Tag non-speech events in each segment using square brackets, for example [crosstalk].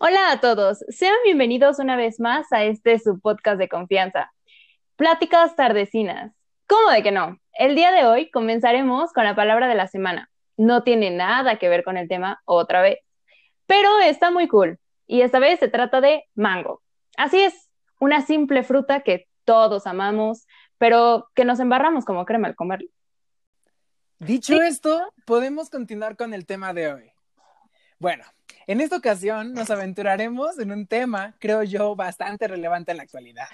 Hola a todos, sean bienvenidos una vez más a este su podcast de confianza, Pláticas Tardecinas. ¿Cómo de que no? El día de hoy comenzaremos con la palabra de la semana. No tiene nada que ver con el tema otra vez, pero está muy cool. Y esta vez se trata de mango. Así es, una simple fruta que todos amamos, pero que nos embarramos como crema al comerlo. Dicho esto, podemos continuar con el tema de hoy. Bueno, en esta ocasión nos aventuraremos en un tema, creo yo, bastante relevante en la actualidad.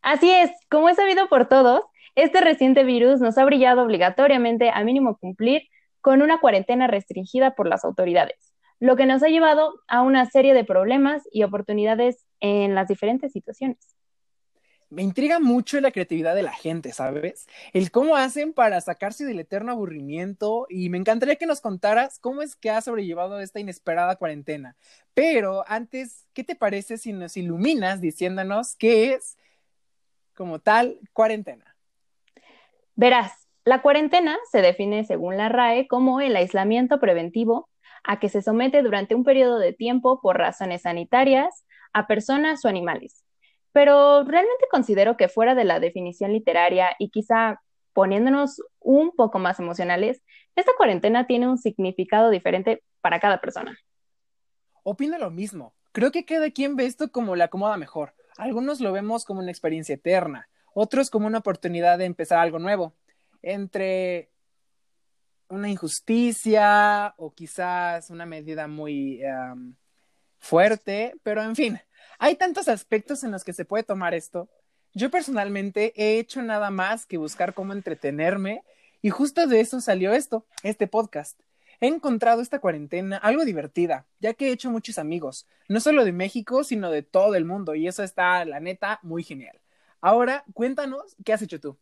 Así es, como es sabido por todos, este reciente virus nos ha brillado obligatoriamente a mínimo cumplir con una cuarentena restringida por las autoridades, lo que nos ha llevado a una serie de problemas y oportunidades en las diferentes situaciones me intriga mucho la creatividad de la gente, ¿sabes? El cómo hacen para sacarse del eterno aburrimiento y me encantaría que nos contaras cómo es que has sobrellevado esta inesperada cuarentena. Pero antes, ¿qué te parece si nos iluminas diciéndonos qué es como tal cuarentena? Verás, la cuarentena se define según la RAE como el aislamiento preventivo a que se somete durante un periodo de tiempo por razones sanitarias a personas o animales pero realmente considero que fuera de la definición literaria y quizá poniéndonos un poco más emocionales, esta cuarentena tiene un significado diferente para cada persona. Opino lo mismo. Creo que cada quien ve esto como le acomoda mejor. Algunos lo vemos como una experiencia eterna, otros como una oportunidad de empezar algo nuevo. Entre una injusticia o quizás una medida muy fuerte, pero en fin, hay tantos aspectos en los que se puede tomar esto. Yo personalmente he hecho nada más que buscar cómo entretenerme y justo de eso salió esto, este podcast. He encontrado esta cuarentena algo divertida, ya que he hecho muchos amigos, no solo de México, sino de todo el mundo, y eso está, la neta, muy genial. Ahora, cuéntanos, ¿qué has hecho tú?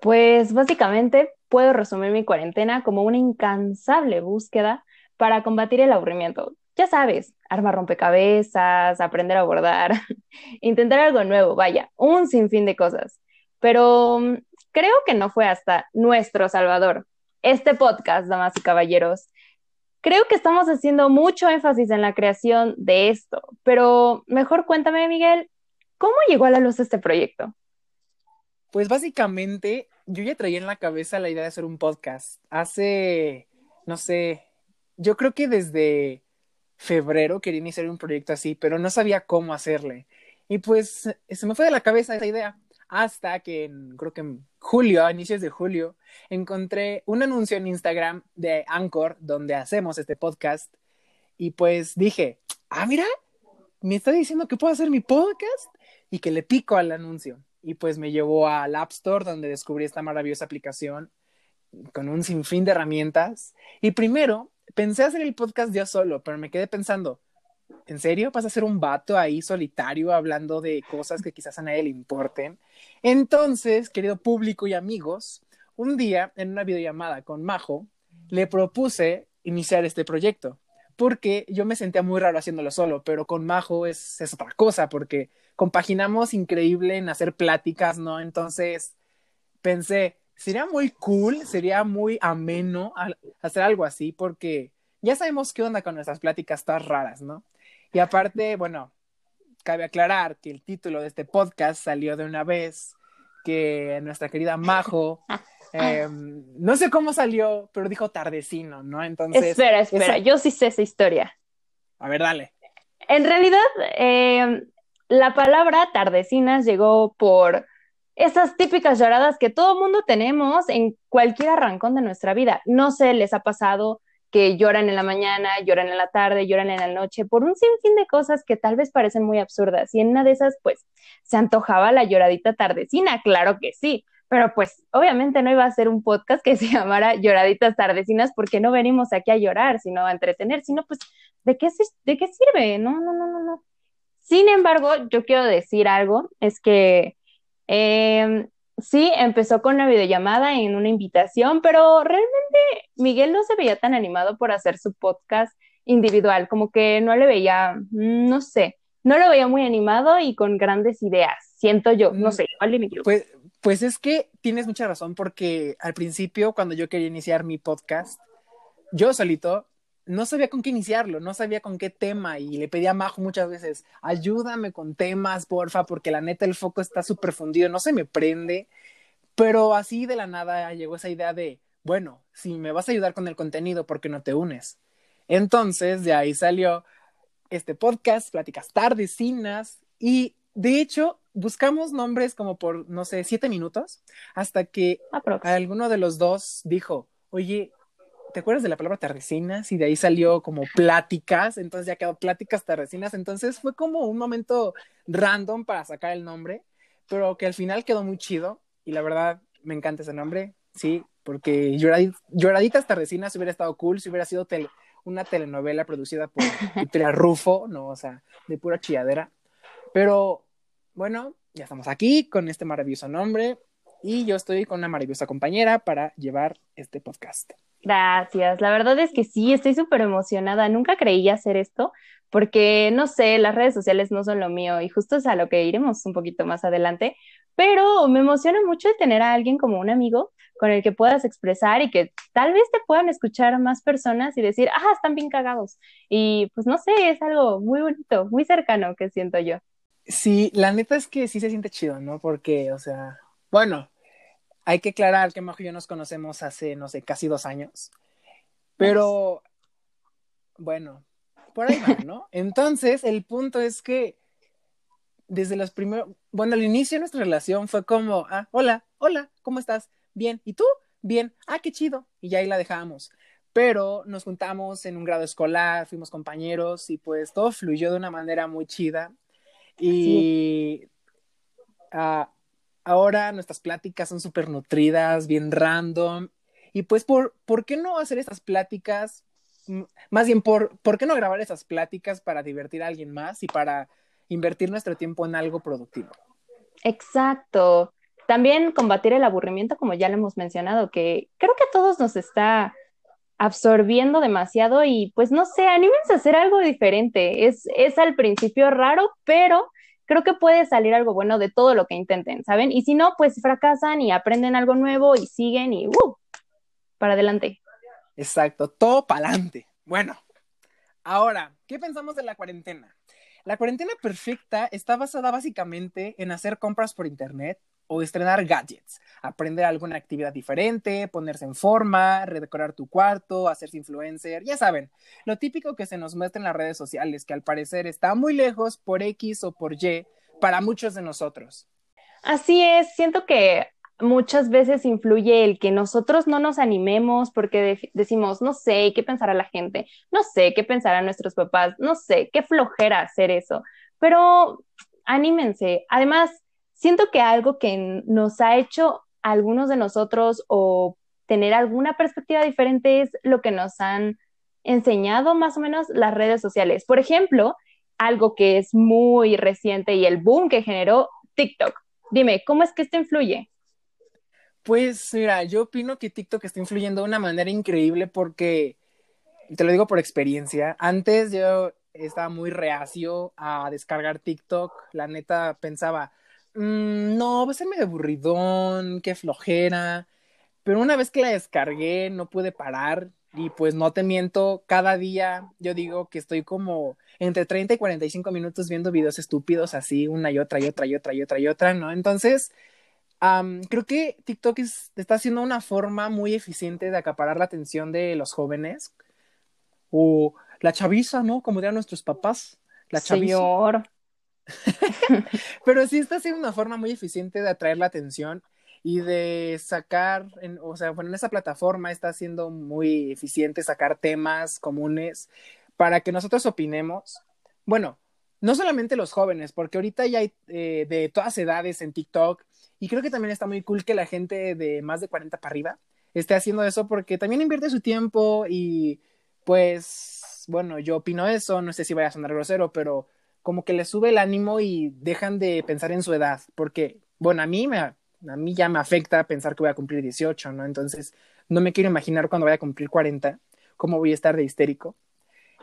Pues básicamente puedo resumir mi cuarentena como una incansable búsqueda para combatir el aburrimiento ya sabes, armar rompecabezas, aprender a bordar, [laughs] intentar algo nuevo, vaya, un sinfín de cosas. Pero mm, creo que no fue hasta nuestro Salvador, este podcast, damas y caballeros. Creo que estamos haciendo mucho énfasis en la creación de esto, pero mejor cuéntame, Miguel, ¿cómo llegó a la luz este proyecto? Pues básicamente yo ya traía en la cabeza la idea de hacer un podcast. Hace, no sé, yo creo que desde febrero quería iniciar un proyecto así, pero no sabía cómo hacerle. Y pues se me fue de la cabeza esa idea hasta que en, creo que en julio, a inicios de julio, encontré un anuncio en Instagram de Anchor donde hacemos este podcast y pues dije, ah, mira, me está diciendo que puedo hacer mi podcast y que le pico al anuncio. Y pues me llevó al App Store donde descubrí esta maravillosa aplicación con un sinfín de herramientas. Y primero pensé hacer el podcast yo solo, pero me quedé pensando, ¿en serio vas a ser un vato ahí solitario hablando de cosas que quizás a nadie le importen? Entonces, querido público y amigos, un día en una videollamada con Majo, le propuse iniciar este proyecto, porque yo me sentía muy raro haciéndolo solo, pero con Majo es, es otra cosa, porque compaginamos increíble en hacer pláticas, ¿no? Entonces pensé, sería muy cool, sería muy ameno hacer algo así, porque ya sabemos qué onda con nuestras pláticas tan raras, ¿no? Y aparte, bueno, cabe aclarar que el título de este podcast salió de una vez que nuestra querida Majo, [laughs] em, no sé cómo salió, pero dijo tardecino, ¿no? Entonces. Espera, espera, yo sí sé esa historia. A ver, dale. En realidad, em, la palabra tardecinas llegó por esas típicas lloradas que todo mundo tenemos en cualquier arrancón de nuestra vida. No sé, les ha pasado que lloran en la mañana, lloran en la tarde, lloran en la noche, por un sinfín de cosas que tal vez parecen muy absurdas. Y en una de esas, pues, se antojaba la lloradita tardecina, claro que sí. Pero pues, obviamente no iba a ser un podcast que [laughs] se llamara Lloraditas Tardecinas porque no venimos aquí a llorar, sino a entretener, sino pues, ¿de qué, de qué sirve? No, no, no, no, no. Sin embargo, yo quiero decir algo, es que eh, sí, empezó con una videollamada en una invitación, pero realmente Miguel no se veía tan animado por hacer su podcast individual, como que no le veía, no sé, no lo veía muy animado y con grandes ideas, siento yo, no mm, sé, Pues, pues es que tienes mucha razón porque al principio, cuando yo quería iniciar mi podcast, yo solito no sabía con qué iniciarlo, no sabía con qué tema y le pedí a Majo muchas veces, ayúdame con temas, porfa, porque la neta el foco está súper fundido, no se me prende, pero así de la nada llegó esa idea de, bueno, si me vas a ayudar con el contenido, ¿por qué no te unes? Entonces, de ahí salió este podcast, Pláticas Tardecinas, y de hecho, buscamos nombres como por, no sé, siete minutos, hasta que alguno de los dos dijo, oye, ¿te acuerdas de la palabra tardecinas? Y de ahí salió como pláticas, entonces ya quedó pláticas tardecinas, entonces fue como un momento random para sacar el nombre, pero que al final quedó muy chido y la verdad me encanta ese nombre, sí, porque Lloraditas Tardecinas hubiera estado cool si hubiera sido una telenovela producida por [laughs] Victoria Rufo, no, o sea, de pura chilladera. Pero bueno, ya estamos aquí con este maravilloso nombre y yo estoy con una maravillosa compañera para llevar este podcast. Gracias, la verdad es que sí, estoy súper emocionada. Nunca creí hacer esto porque, no sé, las redes sociales no son lo mío y justo es a lo que iremos un poquito más adelante, pero me emociona mucho tener a alguien como un amigo con el que puedas expresar y que tal vez te puedan escuchar más personas y decir, ah, están bien cagados. Y pues no sé, es algo muy bonito, muy cercano que siento yo. Sí, la neta es que sí se siente chido, ¿no? Porque, o sea, bueno, hay que aclarar que Majo y yo nos conocemos hace, no sé, casi dos años. Pero, bueno, por ahí va, ¿no? [laughs] Entonces, el punto es que desde los primeros, bueno, al inicio de nuestra relación fue como, ah, hola, hola, ¿cómo estás? Bien, ¿y tú? Bien, ah, qué chido. Y ya ahí la dejamos. Pero nos juntamos en un grado escolar, fuimos compañeros y pues todo fluyó de una manera muy chida. Y ah, ahora nuestras pláticas son súper nutridas, bien random. Y pues, ¿por, ¿por qué no hacer estas pláticas? Más bien, ¿por, ¿por qué no grabar esas pláticas para divertir a alguien más y para invertir nuestro tiempo en algo productivo? Exacto. También combatir el aburrimiento, como ya lo hemos mencionado, que creo que a todos nos está absorbiendo demasiado y pues no sé, anímense a hacer algo diferente. Es, es al principio raro, pero creo que puede salir algo bueno de todo lo que intenten, ¿saben? Y si no, pues fracasan y aprenden algo nuevo y siguen y ¡uh! para adelante. Exacto, todo para adelante. Bueno, ahora, ¿qué pensamos de la cuarentena? La cuarentena perfecta está basada básicamente en hacer compras por internet o estrenar gadgets, aprender alguna actividad diferente, ponerse en forma, redecorar tu cuarto, hacerse influencer, ya saben, lo típico que se nos muestra en las redes sociales, que al parecer está muy lejos por X o por Y para muchos de nosotros. Así es, siento que muchas veces influye el que nosotros no nos animemos porque decimos, no sé qué pensará la gente, no sé qué pensarán nuestros papás, no sé qué flojera hacer eso, pero anímense. Además, siento que algo que nos ha hecho algunos de nosotros o tener alguna perspectiva diferente es lo que nos han enseñado más o menos las redes sociales. Por ejemplo, algo que es muy reciente y el boom que generó TikTok. Dime, ¿cómo es que esto influye? Pues mira, yo opino que TikTok está influyendo de una manera increíble porque, te lo digo por experiencia, antes yo estaba muy reacio a descargar TikTok, la neta pensaba, Mm, no, va a ser medio aburridón, qué flojera. Pero una vez que la descargué, no pude parar. Y pues no te miento, cada día yo digo que estoy como entre 30 y 45 minutos viendo videos estúpidos así, una y otra y otra y otra y otra y otra, ¿no? Entonces, creo que TikTok está haciendo una forma muy eficiente de acaparar la atención de los jóvenes. O la chaviza, ¿no? Como dirían nuestros papás. La chaviza. Señor. [laughs] Pero sí está siendo una forma muy eficiente de atraer la atención y de sacar, o sea, bueno, en esa plataforma está siendo muy eficiente sacar temas comunes para que nosotros opinemos. Bueno, no solamente los jóvenes, porque ahorita ya hay eh, de todas edades en TikTok y creo que también está muy cool que la gente de más de 40 para arriba esté haciendo eso porque también invierte su tiempo y pues, bueno, yo opino eso, no sé si vaya a sonar grosero, pero como que les sube el ánimo y dejan de pensar en su edad, porque, bueno, a mí, me, a mí ya me afecta pensar que voy a cumplir 18, ¿no? Entonces, no me quiero imaginar cuando vaya a cumplir 40, cómo voy a estar de histérico.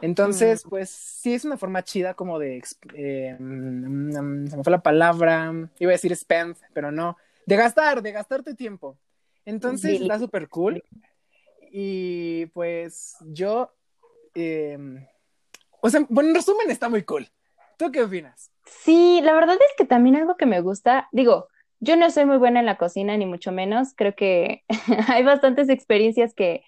Entonces, mm. pues sí es una forma chida como de, eh, mm, se me fue la palabra, iba a decir spend, pero no, de gastar, de gastar tu tiempo. Entonces está súper cool. Y pues yo em, o sea, bueno, en resumen está muy cool. ¿Tú qué opinas? Sí, la verdad es que también algo que me gusta, digo, yo no soy muy buena en la cocina, ni mucho menos, creo que [laughs] hay bastantes experiencias que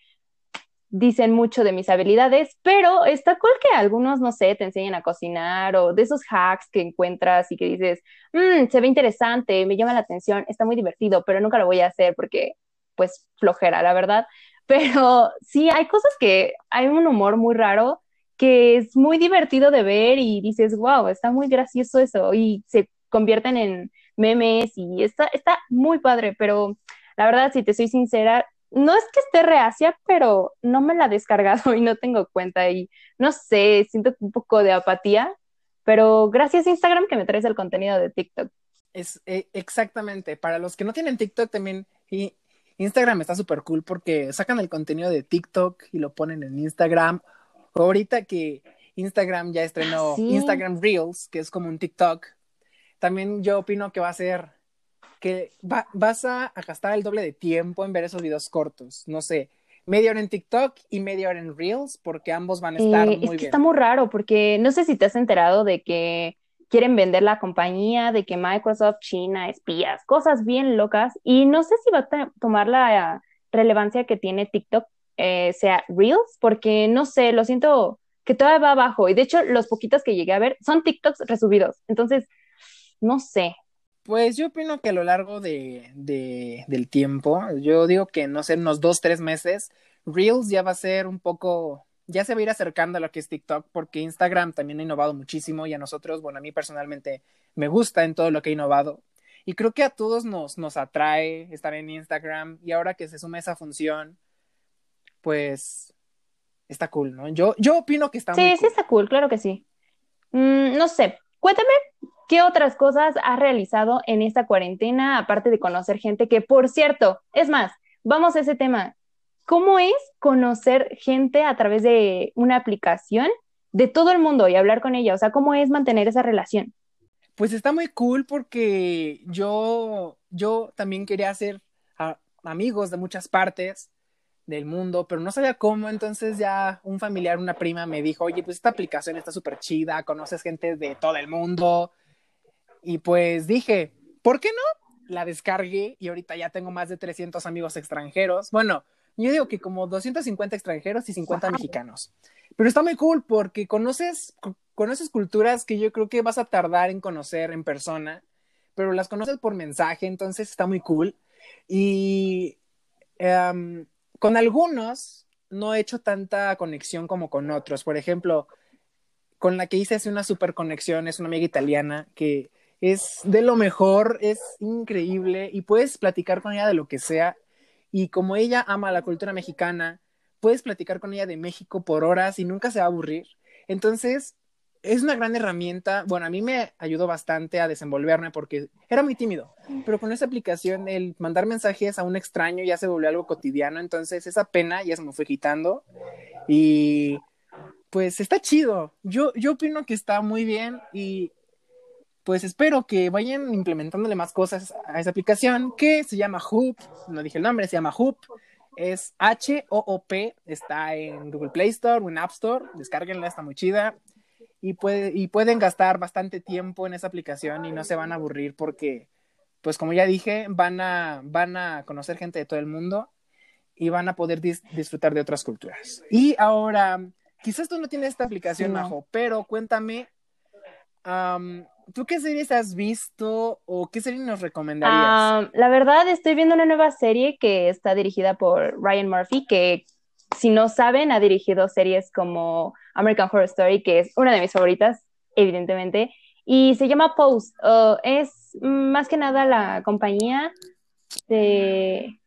dicen mucho de mis habilidades, pero está cool que algunos, no sé, te enseñen a cocinar o de esos hacks que encuentras y que dices, mmm, se ve interesante, me llama la atención, está muy divertido, pero nunca lo voy a hacer porque, pues, flojera, la verdad. [laughs] Pero sí, hay cosas que hay un humor muy raro que es muy divertido de ver y dices, wow, está muy gracioso eso y se convierten en memes y está, está muy padre, pero la verdad, si te soy sincera, no es que esté reacia, pero no me la he descargado [laughs] y no tengo cuenta y no sé, siento un poco de apatía, pero gracias Instagram que me traes el contenido de TikTok. Es eh, exactamente, para los que no tienen TikTok también, Instagram está súper cool porque sacan el contenido de TikTok y lo ponen en Instagram. Ahorita que Instagram ya estrenó Instagram Reels, que es como un TikTok, también yo opino que va a ser que vas a, gastar el doble de tiempo en ver esos videos cortos. No sé, media hora en TikTok y media hora en Reels, porque ambos van a estar eh, muy es que Está muy raro, porque no sé si te has enterado de que quieren vender la compañía, de que Microsoft, China, espías, cosas bien locas, y no sé si va a tomar la relevancia que tiene TikTok, eh, sea Reels, porque no sé, lo siento que todavía va abajo, y de hecho los poquitos que llegué a ver son TikToks resubidos, entonces, no sé, pues yo opino que a lo largo de, del tiempo, yo digo que no sé, unos dos, tres meses, Reels ya va a ser un poco, ya se va a ir acercando a lo que es TikTok, porque Instagram también ha innovado muchísimo y a nosotros, bueno, a mí personalmente me gusta en todo lo que ha innovado. Y creo que a todos nos, nos atrae estar en Instagram y ahora que se suma esa función, pues está cool, ¿no? Yo, yo opino que está sí, muy Sí, sí está cool, claro que sí. Mm, no sé, cuéntame ¿Qué otras cosas has realizado en esta cuarentena, aparte de conocer gente que, por cierto, es más, vamos a ese tema. ¿Cómo es conocer gente a través de una aplicación de todo el mundo y hablar con ella? O sea, ¿cómo es mantener esa relación? Pues está muy cool porque yo, yo también quería hacer amigos de muchas partes del mundo, pero no sabía cómo, entonces ya un familiar, una prima me dijo, oye, pues esta aplicación está súper chida, conoces gente de todo el mundo, y pues dije, ¿por qué no? La descargué y ahorita ya tengo más de 300 amigos extranjeros. Bueno, yo digo que como 250 extranjeros y 50 mexicanos. Pero está muy cool porque conoces, conoces culturas que yo creo que vas a tardar en conocer en persona, pero las conoces por mensaje, entonces está muy cool. Y em, con algunos no he hecho tanta conexión como con otros. Por ejemplo, con la que hice hace una super conexión es una amiga italiana que es de lo mejor, es increíble y puedes platicar con ella de lo que sea. Y como ella ama la cultura mexicana, puedes platicar con ella de México por horas y nunca se va a aburrir. Entonces, es una gran herramienta. Bueno, a mí me ayudó bastante a desenvolverme porque era muy tímido, pero con esa aplicación el mandar mensajes a un extraño ya se volvió algo cotidiano, entonces esa pena ya se me fue quitando y pues está chido. Yo, yo opino que está muy bien y pues espero que vayan implementándole más cosas a esa aplicación que se llama Hoop, no dije el nombre, se llama Hoop, es H-O-O-P, está en Google Play Store o en App Store, descárguenla, está muy chida y, puede, y pueden gastar bastante tiempo en esa aplicación y no se van a aburrir porque, pues como ya dije, van a, van a conocer gente de todo el mundo y van a poder disfrutar de otras culturas. Y ahora, quizás tú no tienes esta aplicación, Majo, pero cuéntame, ¿Tú qué series has visto o qué serie nos recomendarías? La verdad, estoy viendo una nueva serie que está dirigida por Ryan Murphy, que si no saben, ha dirigido series como American Horror Story, que es una de mis favoritas, evidentemente, y se llama Post. es más que nada la compañía de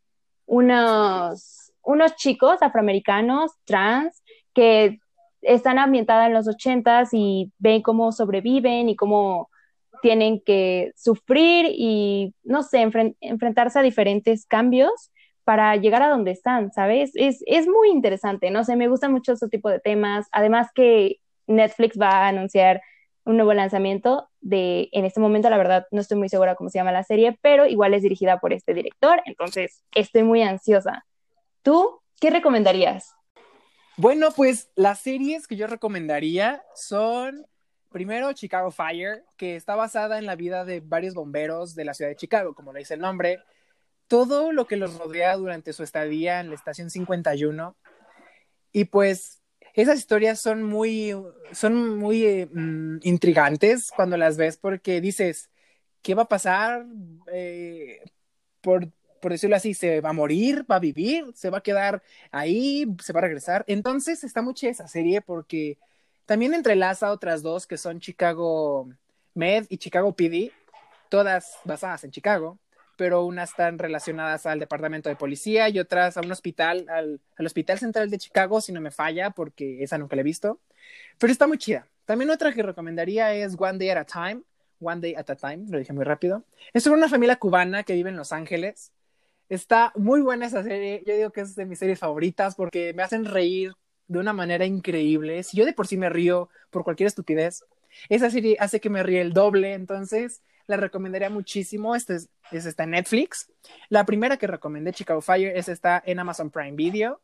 unos, unos chicos afroamericanos trans que están ambientadas en los ochentas y ven cómo sobreviven y cómo tienen que sufrir y, no sé, enfrentarse a diferentes cambios para llegar a donde están, ¿sabes? Es, es muy interesante, no sé, me gusta mucho ese tipo de temas. Además que Netflix va a anunciar un nuevo lanzamiento de, en este momento la verdad no estoy muy segura cómo se llama la serie, pero igual es dirigida por este director, entonces estoy muy ansiosa. ¿Tú qué recomendarías? Bueno, pues las series que yo recomendaría son primero Chicago Fire, que está basada en la vida de varios bomberos de la ciudad de Chicago, como le dice el nombre. Todo lo que los rodea durante su estadía en la estación 51. Y pues esas historias son muy, son muy eh, mm, intrigantes cuando las ves porque dices, ¿qué va a pasar? Eh, por, por decirlo así, ¿se va a morir? ¿Va a vivir? ¿Se va a quedar ahí? ¿Se va a regresar? Entonces está muy esa serie porque también entrelaza otras dos que son Chicago Med y Chicago PD, todas basadas en Chicago pero unas están relacionadas al departamento de policía y otras a un hospital, al, Hospital Central de Chicago, si no me falla, porque esa nunca la he visto. Pero está muy chida. También otra que recomendaría es One Day at a Time. One Day at a Time, lo dije muy rápido. Es sobre una familia cubana que vive en Los Ángeles. Está muy buena esa serie. Yo digo que es de mis series favoritas porque me hacen reír de una manera increíble. Si yo de por sí me río por cualquier estupidez, esa serie hace que me ríe el doble. Entonces, la recomendaría muchísimo. Este es, es esta en Netflix. La primera que recomendé, Chicago Fire, es esta en Amazon Prime Video.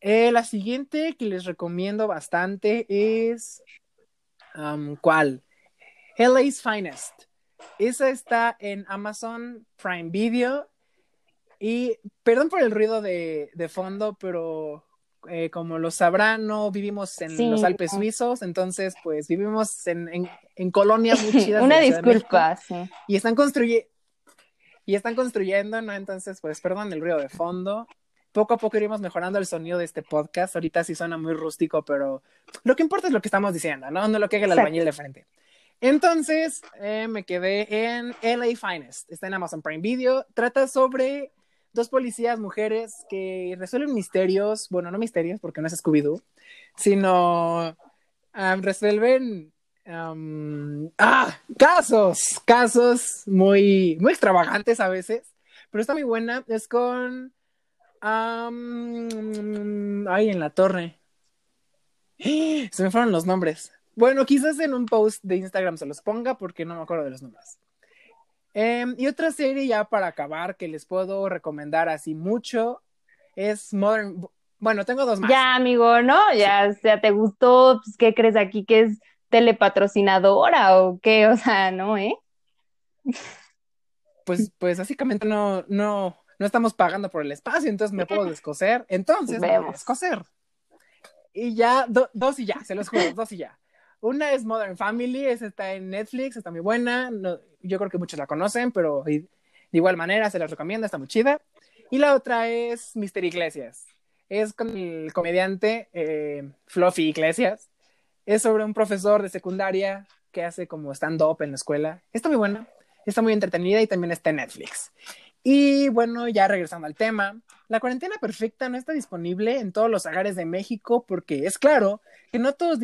Eh, la siguiente que les recomiendo bastante es. Um, ¿Cuál? LA's Finest. Esa está en Amazon Prime Video. Y perdón por el ruido de, de fondo, pero eh, como lo sabrán, no vivimos en los Alpes suizos, entonces pues vivimos en, en, en colonias muy [laughs] chidas. Una disculpa, sí. Y están construyendo, y están construyendo, ¿no? Entonces, pues perdón el ruido de fondo. Poco a poco iremos mejorando el sonido de este podcast. Ahorita sí suena muy rústico, pero lo que importa es lo que estamos diciendo, ¿no? No lo que haga el albañil de frente. Entonces, eh, me quedé en LA Finest. Está en Amazon Prime Video. Trata sobre dos policías mujeres que resuelven misterios, bueno, no misterios porque no es Scooby-Doo, sino resuelven ah, casos, casos muy, muy extravagantes a veces, pero está muy buena, es con... ay, en la torre. Se me fueron los nombres. Bueno, quizás en un post de Instagram se los ponga porque no me acuerdo de los nombres. Em, y otra serie ya para acabar que les puedo recomendar así mucho es Modern. Bueno, tengo dos más. Ya, amigo, ¿no? Ya, ya te gustó, pues, ¿qué crees aquí que es telepatrocinadora o qué? O sea, ¿no, eh? Pues, pues básicamente no, no, no estamos pagando por el espacio, entonces me puedo descoser. Entonces, me puedo descoser. Y ya, dos y ya, se los juro, dos y ya. Una es Modern Family, esa está en Netflix, está muy buena. yo creo que muchos la conocen, pero de igual manera se las recomiendo, está muy chida. Y la otra es Mister Iglesias. Es con el comediante eh, Fluffy Iglesias. Es sobre un profesor de secundaria que hace como stand-up en la escuela. Está muy buena, está muy entretenida y también está en Netflix. Y bueno, ya regresando al tema, la cuarentena perfecta no está disponible en todos los hogares de México porque es claro que no todos,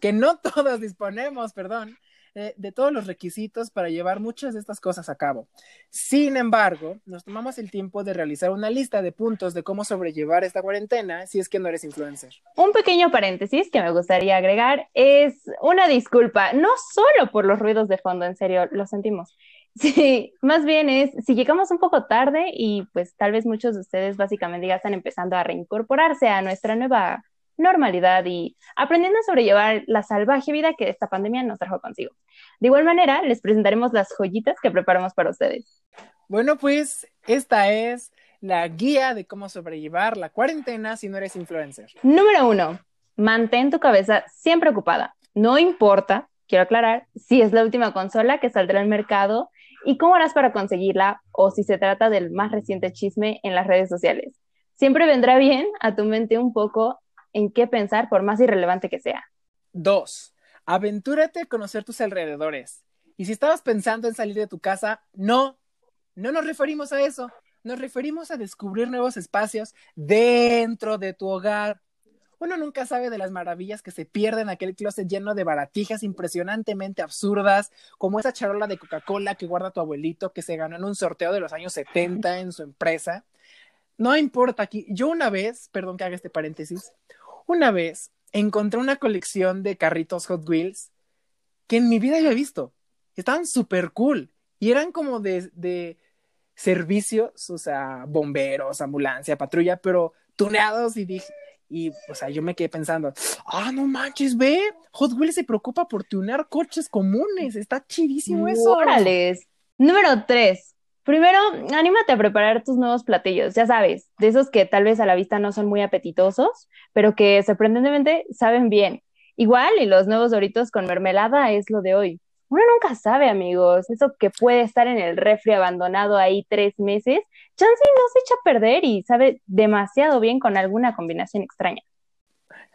que no [laughs] todos disponemos, perdón, eh, de todos los requisitos para llevar muchas de estas cosas a cabo. Sin embargo, nos tomamos el tiempo de realizar una lista de puntos de cómo sobrellevar esta cuarentena si es que no eres influencer. Un pequeño paréntesis que me gustaría agregar es una disculpa, no solo por los ruidos de fondo, en serio, lo sentimos Sí, más bien es, si llegamos un poco tarde y pues tal vez muchos de ustedes básicamente ya están empezando a reincorporarse a nuestra nueva normalidad y aprendiendo a sobrellevar la salvaje vida que esta pandemia nos trajo consigo. De igual manera, les presentaremos las joyitas que preparamos para ustedes. Bueno, pues esta es la guía de cómo sobrellevar la cuarentena si no eres influencer. Número uno, mantén tu cabeza siempre ocupada. No importa, quiero aclarar, si es la última consola que saldrá al mercado y cómo harás para conseguirla o si se trata del más reciente chisme en las redes sociales. Siempre vendrá bien a tu mente un poco en qué pensar por más irrelevante que sea. Dos, aventúrate a conocer tus alrededores. Y si estabas pensando en salir de tu casa, no, no nos referimos a eso. Nos referimos a descubrir nuevos espacios dentro de tu hogar uno nunca sabe de las maravillas que se pierden en aquel closet lleno de baratijas impresionantemente absurdas, como esa charola de Coca-Cola que guarda tu abuelito que se ganó en un sorteo de los años 70 en su empresa. No importa aquí. Yo una vez, perdón que haga este paréntesis, una vez encontré una colección de carritos Hot Wheels que en mi vida había visto. Estaban súper cool y eran como de, de servicios, o sea, bomberos, ambulancia, patrulla, pero tuneados y dije, Y, o sea, yo me quedé pensando, ah, no manches, ve, Hot Wheels se preocupa por tunear coches comunes, está chidísimo eso. Órales. Número tres. Primero, anímate a preparar tus nuevos platillos, ya sabes, de esos que tal vez a la vista no son muy apetitosos, pero que sorprendentemente saben bien. Igual, y los nuevos doritos con mermelada es lo de hoy. Uno nunca sabe, amigos, eso que puede estar en el refri abandonado ahí tres meses, chance no se echa a perder y sabe demasiado bien con alguna combinación extraña.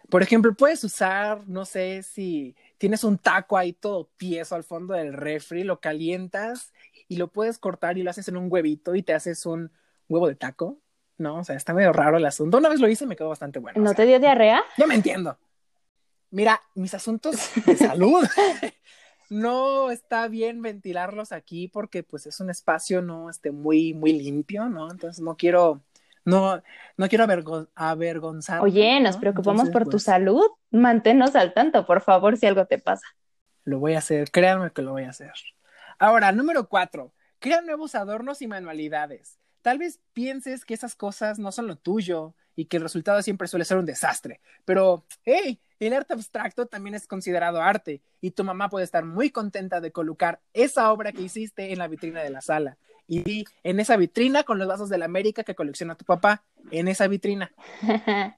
Por ejemplo, puedes usar, no sé si tienes un taco ahí todo tieso al fondo del refri, lo calientas y lo puedes cortar y lo haces en un huevito y te haces un huevo de taco. No, o sea, está medio raro el asunto. Una vez lo hice y me quedó bastante bueno. ¿No te dio diarrea? Ya me entiendo. Mira, mis asuntos de [laughs] salud no está bien ventilarlos aquí porque pues es un espacio no este muy muy limpio, ¿no? Entonces no quiero no no quiero avergonzar. Oye, nos preocupamos por tu pues salud. Manténnos al tanto, por favor, si algo te pasa. Lo voy a hacer, créanme que lo voy a hacer. Ahora, número cuatro, crea nuevos adornos y manualidades. Tal vez pienses que esas cosas no son lo tuyo y que el resultado siempre suele ser un desastre, pero hey, el arte abstracto también es considerado arte y tu mamá puede estar muy contenta de colocar esa obra que hiciste en la vitrina de la sala. Y en esa vitrina con los vasos de la América que colecciona tu papá, en esa vitrina. [laughs]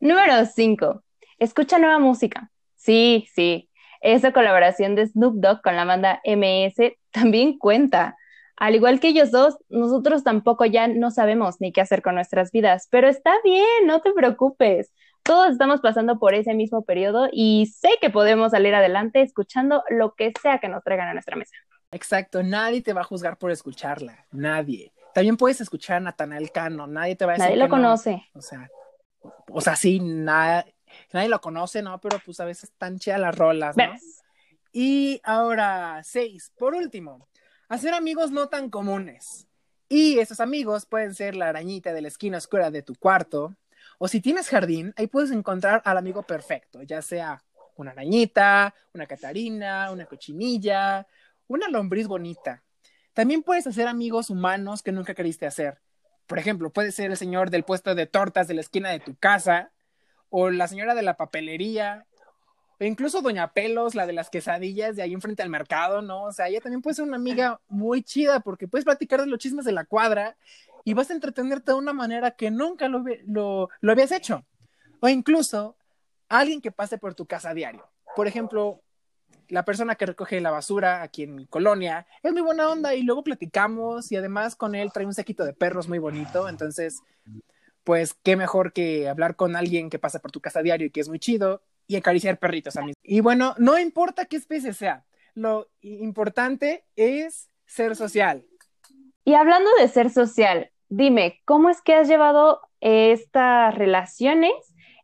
Número 5. Escucha nueva música. Sí, sí. Esa colaboración de Snoop Dogg con la banda MS también cuenta. Al igual que ellos dos, nosotros tampoco ya no sabemos ni qué hacer con nuestras vidas, pero está bien, no te preocupes todos estamos pasando por ese mismo periodo y sé que podemos salir adelante escuchando lo que sea que nos traigan a nuestra mesa. Exacto, nadie te va a juzgar por escucharla, nadie. También puedes escuchar a Natanael Cano, nadie te va a decir. Nadie lo conoce. O sea, o sea, sí, nadie lo conoce, ¿no? Pero pues a veces están chidas las rolas, ¿no? Y ahora, seis, por último, hacer amigos no tan comunes. Y esos amigos pueden ser la arañita de la esquina oscura de tu cuarto, o si tienes jardín, ahí puedes encontrar al amigo perfecto, ya sea una arañita, una catarina, una cochinilla, una lombriz bonita. También puedes hacer amigos humanos que nunca queriste hacer. Por ejemplo, puede ser el señor del puesto de tortas de la esquina de tu casa, o la señora de la papelería, o incluso Doña Pelos, la de las quesadillas de ahí enfrente al mercado, ¿no? O sea, ella también puede ser una amiga muy chida porque puedes platicar de los chismes de la cuadra y vas a entretenerte de una manera que nunca lo, lo, habías hecho. O incluso alguien que pase por tu casa a diario. Por ejemplo, la persona que recoge la basura aquí en mi colonia es muy buena onda y luego platicamos y además con él trae un sequito de perros muy bonito. Entonces, pues qué mejor que hablar con alguien que pasa por tu casa a diario y que es muy chido y acariciar perritos a mí. Y bueno, no importa qué especie sea, lo importante es ser social. Y hablando de ser social, dime, ¿cómo es que has llevado estas relaciones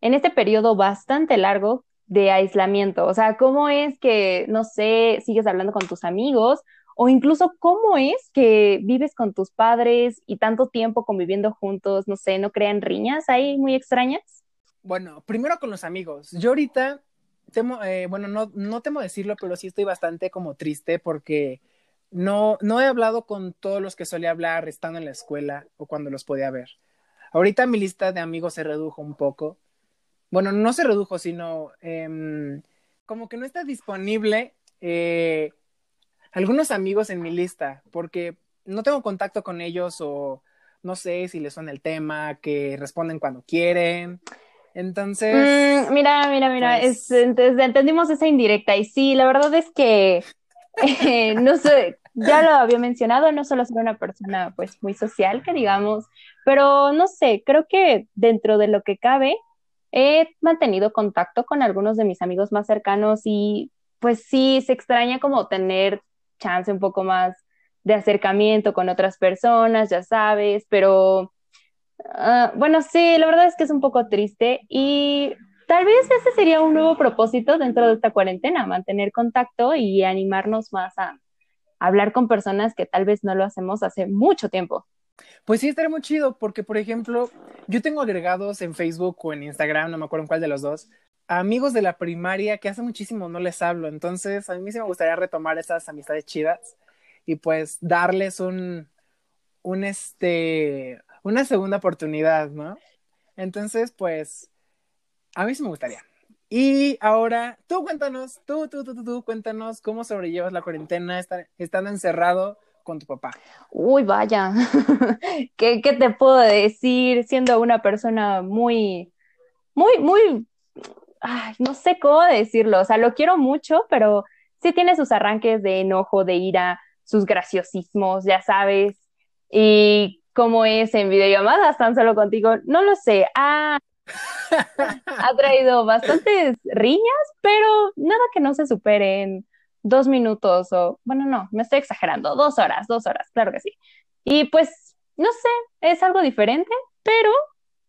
en este periodo bastante largo de aislamiento? O sea, ¿cómo es que, no sé, sigues hablando con tus amigos? O incluso, ¿cómo es que vives con tus padres y tanto tiempo conviviendo juntos? No sé, ¿no crean riñas ahí muy extrañas? Bueno, primero con los amigos. Yo ahorita, temo, eh, bueno, no, no temo decirlo, pero sí estoy bastante como triste porque no, no he hablado con todos los que solía hablar estando en la escuela o cuando los podía ver. Ahorita mi lista de amigos se redujo un poco. Bueno, no se redujo, sino em, como que no está disponible eh, algunos amigos en mi lista, porque no tengo contacto con ellos o no sé si les suena el tema, que responden cuando quieren. Entonces. Mm, mira, mira, mira, pues entendimos esa indirecta. Y sí, la verdad es que eh, no sé, ya lo había mencionado, no solo soy una persona pues muy social, que digamos, pero no sé, creo que dentro de lo que cabe, he mantenido contacto con algunos de mis amigos más cercanos y pues sí, se extraña como tener chance un poco más de acercamiento con otras personas, ya sabes, pero ah, bueno, sí, la verdad es que es un poco triste y Tal vez ese sería un nuevo propósito dentro de esta cuarentena, mantener contacto y animarnos más a hablar con personas que tal vez no lo hacemos hace mucho tiempo. Pues sí, estaría muy chido, porque por ejemplo, yo tengo agregados en Facebook o en Instagram, no me acuerdo en cuál de los dos, amigos de la primaria que hace muchísimo no les hablo. Entonces, a mí sí me gustaría retomar esas amistades chidas y pues darles un, un este, una segunda oportunidad, ¿no? Entonces, pues, A mí sí me gustaría. Y ahora, tú cuéntanos, tú, tú, tú, tú, tú cuéntanos cómo sobrellevas la cuarentena estando encerrado con tu papá. Uy, vaya, [laughs] ¿Qué, ¿qué te puedo decir siendo una persona muy, muy, muy, ay, no sé cómo decirlo, o sea, lo quiero mucho, pero sí tiene sus arranques de enojo, de ira, sus graciosismos, ya sabes, y cómo es en videollamadas tan solo contigo, no lo sé, ah, ha traído bastantes riñas, pero nada que no se supere en dos minutos o, bueno, no, me estoy exagerando, dos horas, dos horas, claro que sí. Y pues, no sé, es algo diferente, pero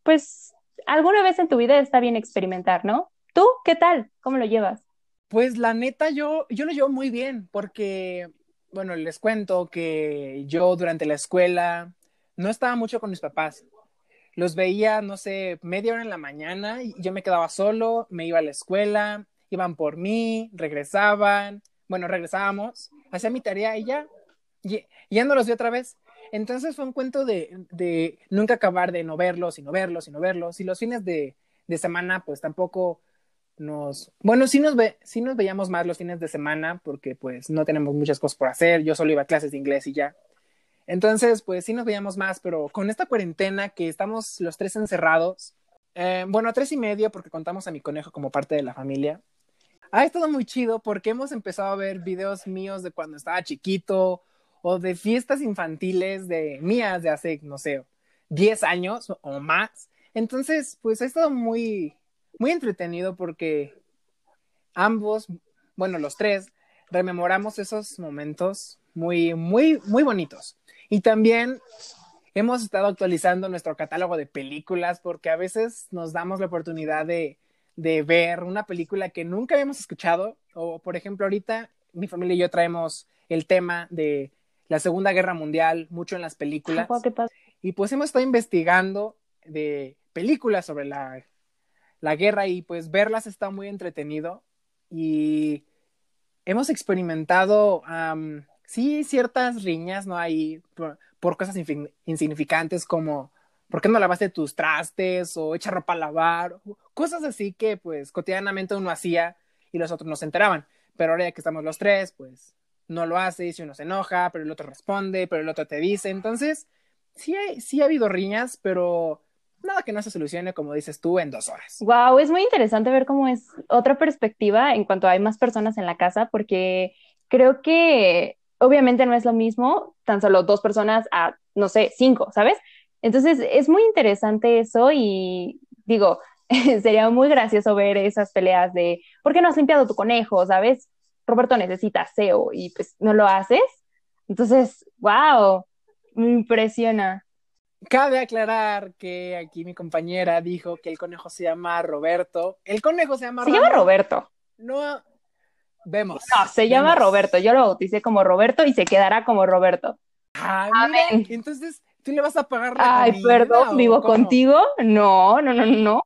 pues alguna vez en tu vida está bien experimentar, ¿no? ¿Tú qué tal? ¿Cómo lo llevas? Pues la neta, yo, yo lo llevo muy bien porque, bueno, les cuento que yo durante la escuela no estaba mucho con mis papás los veía, no sé, media hora en la mañana yo me quedaba solo, me iba a la escuela, iban por mí, regresaban, bueno, regresábamos, hacía mi tarea y ya, y, ya no los vi otra vez. Entonces fue un cuento de, de, nunca acabar de no verlos y no verlos y no verlos. Y los fines de, de semana, pues tampoco nos, bueno, sí nos, ve, sí nos veíamos más los fines de semana porque pues no tenemos muchas cosas por hacer. Yo solo iba a clases de inglés y ya. Entonces, pues sí nos veíamos más, pero con esta cuarentena que estamos los tres encerrados, eh, bueno, tres y medio porque contamos a mi conejo como parte de la familia, ha estado muy chido porque hemos empezado a ver videos míos de cuando estaba chiquito o de fiestas infantiles de mías de hace, no sé, 10 años o más. Entonces, pues ha estado muy, muy entretenido porque ambos, bueno, los tres, rememoramos esos momentos muy, muy, muy bonitos. Y también hemos estado actualizando nuestro catálogo de películas porque a veces nos damos la oportunidad de, de ver una película que nunca habíamos escuchado. O, por ejemplo, ahorita mi familia y yo traemos el tema de la Segunda Guerra Mundial mucho en las películas. y pues hemos estado investigando de películas sobre la, la guerra y pues verlas está muy entretenido. Y hemos experimentado sí, ciertas riñas, ¿no? Hay por, cosas insignificantes como, ¿por qué no lavaste tus trastes? O echa ropa a lavar, cosas así que pues cotidianamente uno hacía y los otros no se enteraban. Pero ahora que estamos los tres, pues no lo hace y si uno se enoja, pero el otro responde, pero el otro te dice. Entonces, sí, sí ha habido riñas, pero nada que no se solucione, como dices tú, en dos horas. Wow, es muy interesante ver cómo es otra perspectiva en cuanto hay más personas en la casa, porque creo que obviamente no es lo mismo tan solo dos personas a, no sé, cinco, ¿sabes? Entonces es muy interesante eso y digo, [laughs] sería muy gracioso ver esas peleas de, ¿por qué no has limpiado tu conejo? ¿Sabes? Roberto necesita SEO y pues no lo haces. Entonces, wow, me impresiona. Cabe aclarar que aquí mi compañera dijo que el conejo se llama Roberto. El conejo se llama Se llama Roberto. No, Vemos. No, se llama Roberto. Yo lo bauticé como Roberto y se quedará como Roberto. Ah, mira, entonces tú le vas a pagar la Ay, perdón, ¿vivo contigo? No, no, no, no.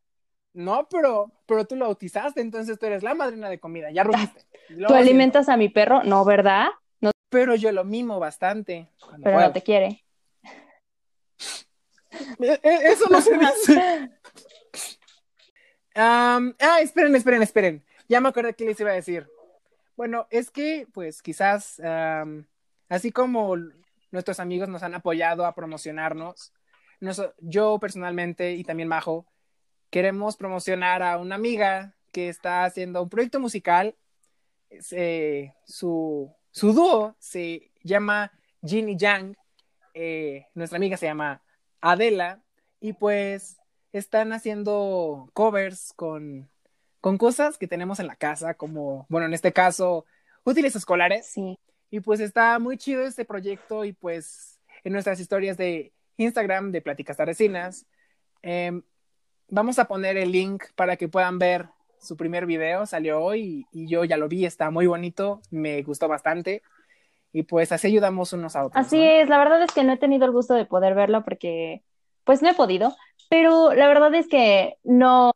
No, pero, pero tú lo bautizaste, entonces tú eres la madrina de comida, ya rompiste. [laughs] ¿Tú alimentas a mi perro? No, ¿verdad? No. Pero yo lo mimo bastante. Pero no te quiere. [laughs] E, e, eso no se dice. [laughs] ah, esperen, esperen, esperen. Ya me acuerdo qué les iba a decir. Bueno, es que, pues quizás, así como nuestros amigos nos han apoyado a promocionarnos, yo personalmente y también Majo, queremos promocionar a una amiga que está haciendo un proyecto musical. Su, su dúo se llama Jin y Yang. Eh, nuestra amiga se llama Adela. Y pues están haciendo covers con con cosas que tenemos en la casa, como, bueno, en este caso, útiles escolares. Sí. Y pues está muy chido este proyecto y pues en nuestras historias de Instagram de Pláticas Tardecinas, em, vamos a poner el link para que puedan ver su primer video, salió hoy y, yo ya lo vi, está muy bonito, me gustó bastante y pues así ayudamos unos a otros. Así es, la verdad es que no he tenido el gusto de poder verlo porque pues no he podido, pero la verdad es que no,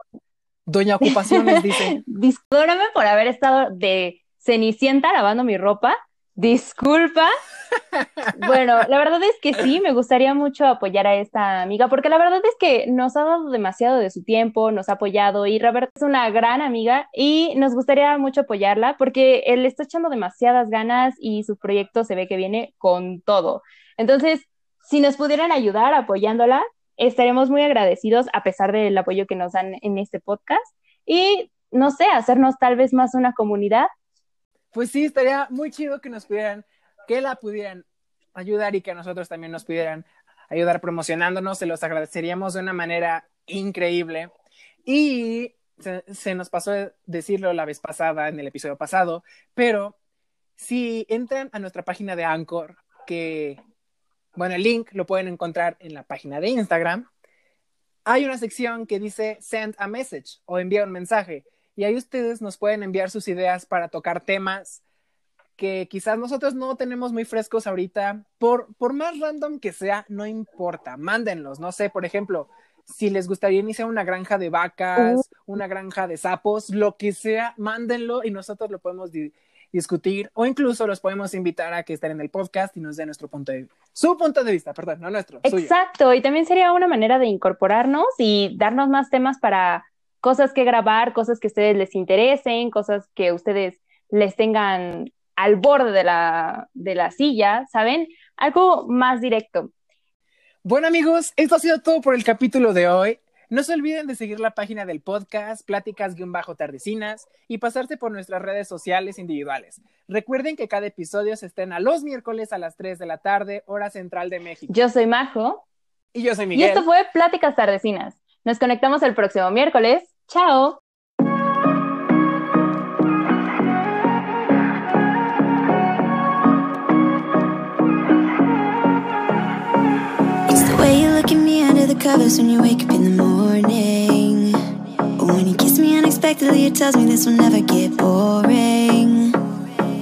Doña Ocupaciones dice. [laughs] Discúlpame por haber estado de cenicienta lavando mi ropa. Disculpa, Bueno, la verdad es que sí, me gustaría mucho apoyar a esta amiga, porque la verdad es que nos ha dado demasiado de su tiempo, nos ha apoyado y Robert es una gran amiga y nos gustaría mucho apoyarla porque él está echando demasiadas ganas y su proyecto se ve que viene con todo. Entonces, si nos pudieran ayudar apoyándola, estaremos muy agradecidos a pesar del apoyo que nos dan en este podcast y, no sé, hacernos tal vez más una comunidad. Pues sí, estaría muy chido que nos pudieran, que la pudieran ayudar y que nosotros también nos pudieran ayudar promocionándonos. Se los agradeceríamos de una manera increíble. Y se, se, nos pasó decirlo la vez pasada, en el episodio pasado, pero si entran a nuestra página de Anchor, que, bueno, el link lo pueden encontrar en la página de Instagram, hay una sección que dice Send a Message o envía un mensaje. Y ahí ustedes nos pueden enviar sus ideas para tocar temas que quizás nosotros no tenemos muy frescos ahorita, por, por más random que sea, no importa, mándenlos, no sé, por ejemplo, si les gustaría iniciar una granja de vacas, uh. una granja de sapos, lo que sea, mándenlo y nosotros lo podemos di discutir o incluso los podemos invitar a que estén en el podcast y nos den nuestro punto de su punto de vista, perdón, no nuestro. Exacto, suyo. y también sería una manera de incorporarnos y darnos más temas para cosas que grabar, cosas que a ustedes les interesen, cosas que ustedes les tengan al borde de la, de la silla, ¿saben? Algo más directo. Bueno amigos, esto ha sido todo por el capítulo de hoy. No se olviden de seguir la página del podcast, pláticas-tardecinas, y pasarse por nuestras redes sociales individuales. Recuerden que cada episodio se estrena los miércoles a las 3 de la tarde, hora central de México. Yo soy Majo. Y yo soy Miguel. Y esto fue Pláticas Tardecinas. Nos conectamos el próximo miércoles. ¡Chao! the covers when you wake up in the morning. But when you kiss me unexpectedly, it tells me this will never get boring.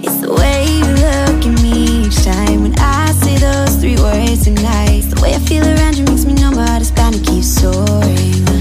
It's the way you look at me each time when I say those three words tonight. The way I feel around you makes me know my heart is bound to keep soaring.